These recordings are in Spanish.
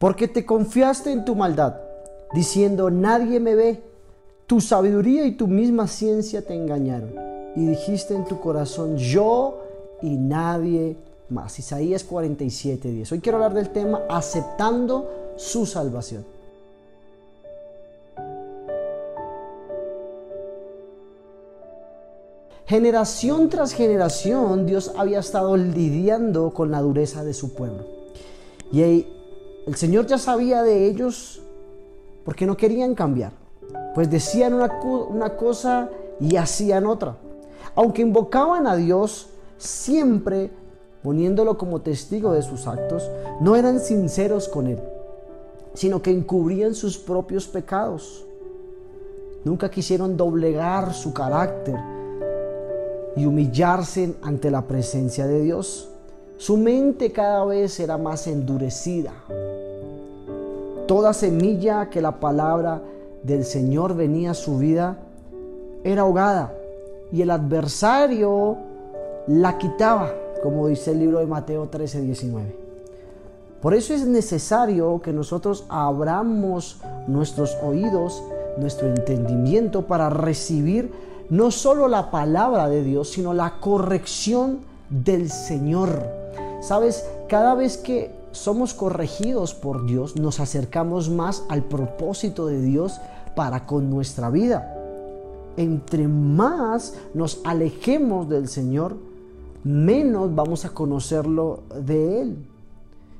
Porque te confiaste en tu maldad, diciendo, nadie me ve. Tu sabiduría y tu misma ciencia te engañaron. Y dijiste en tu corazón, yo y nadie más. Isaías 47, 10. Hoy quiero hablar del tema aceptando su salvación. Generación tras generación Dios había estado lidiando con la dureza de su pueblo. Y el Señor ya sabía de ellos porque no querían cambiar. Pues decían una, cosa y hacían otra. Aunque invocaban a Dios, siempre poniéndolo como testigo de sus actos, no eran sinceros con Él, sino que encubrían sus propios pecados. Nunca quisieron doblegar su carácter y humillarse ante la presencia de Dios. Su mente cada vez era más endurecida. Toda semilla que la palabra del Señor venía a su vida era ahogada y el adversario la quitaba, como dice el libro de Mateo 13, 19. Por eso es necesario que nosotros abramos nuestros oídos, nuestro entendimiento para recibir no solo la palabra de Dios, sino la corrección del Señor. Sabes, cada vez que somos corregidos por Dios, nos acercamos más al propósito de Dios para con nuestra vida. Entre más nos alejemos del Señor, menos vamos a conocerlo de Él.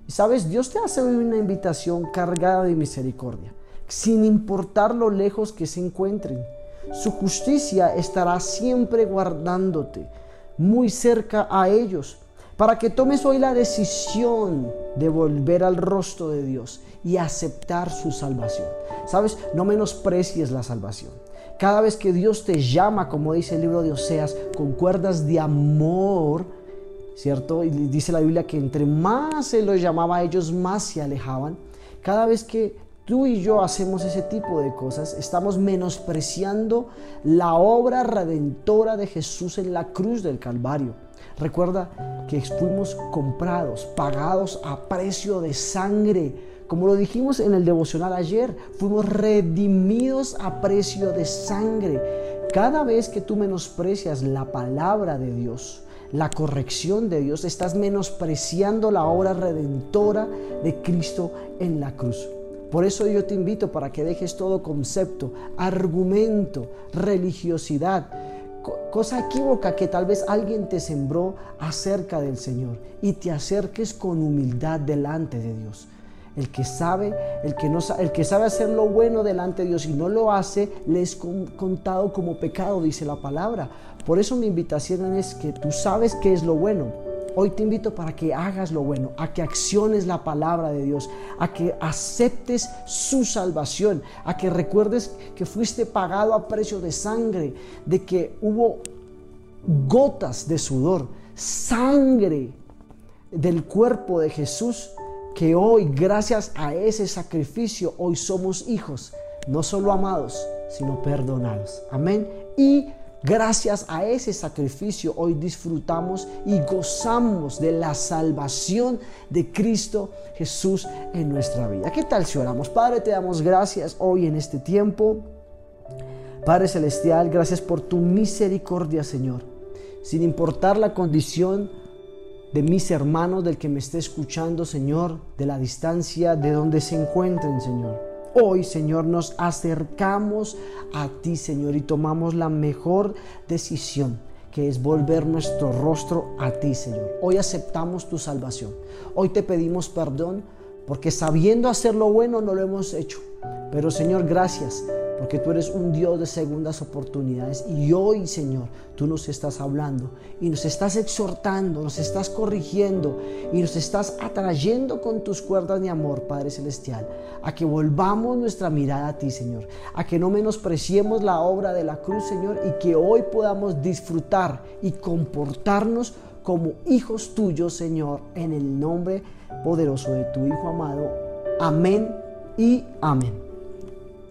Y sabes, Dios te hace una invitación cargada de misericordia, sin importar lo lejos que se encuentren. Su justicia estará siempre guardándote, muy cerca a ellos, para que tomes hoy la decisión de volver al rostro de Dios y aceptar su salvación. Sabes, no menosprecies la salvación. Cada vez que Dios te llama, como dice el libro de Oseas, con cuerdas de amor, ¿cierto? Y dice la Biblia que entre más se los llamaba a ellos, más se alejaban. Cada vez que tú y yo hacemos ese tipo de cosas, estamos menospreciando la obra redentora de Jesús en la cruz del Calvario. Recuerda que fuimos comprados, pagados a precio de sangre. Como lo dijimos en el devocional ayer, fuimos redimidos a precio de sangre. Cada vez que tú menosprecias la palabra de Dios, la corrección de Dios, estás menospreciando la obra redentora de Cristo en la cruz. Por eso yo te invito para que dejes todo concepto, argumento, religiosidad, cosa equívoca que tal vez alguien te sembró acerca del Señor y te acerques con humildad delante de Dios. El que sabe, el que no el que sabe hacer lo bueno delante de Dios y no lo hace, le es contado como pecado, dice la palabra. Por eso mi invitación es que tú sabes qué es lo bueno Hoy te invito para que hagas lo bueno, a que acciones la palabra de Dios, a que aceptes su salvación, a que recuerdes que fuiste pagado a precio de sangre, de que hubo gotas de sudor, sangre del cuerpo de Jesús, que hoy, gracias a ese sacrificio, hoy somos hijos, no solo amados, sino perdonados. Amén. Y Gracias a ese sacrificio hoy disfrutamos y gozamos de la salvación de Cristo Jesús en nuestra vida. ¿Qué tal si oramos? Padre, te damos gracias hoy en este tiempo. Padre Celestial, gracias por tu misericordia, Señor. Sin importar la condición de mis hermanos, del que me esté escuchando, Señor, de la distancia, de donde se encuentren, Señor. Hoy, Señor, nos acercamos a ti, Señor, y tomamos la mejor decisión, que es volver nuestro rostro a ti, Señor. Hoy aceptamos tu salvación. Hoy te pedimos perdón porque sabiendo hacer lo bueno no lo hemos hecho. Pero, Señor, gracias porque tú eres un Dios de segundas oportunidades. Y hoy, Señor, tú nos estás hablando y nos estás exhortando, nos estás corrigiendo y nos estás atrayendo con tus cuerdas de amor, Padre Celestial, a que volvamos nuestra mirada a ti, Señor, a que no menospreciemos la obra de la cruz, Señor, y que hoy podamos disfrutar y comportarnos como hijos tuyos, Señor, en el nombre poderoso de tu Hijo amado. Amén y amén.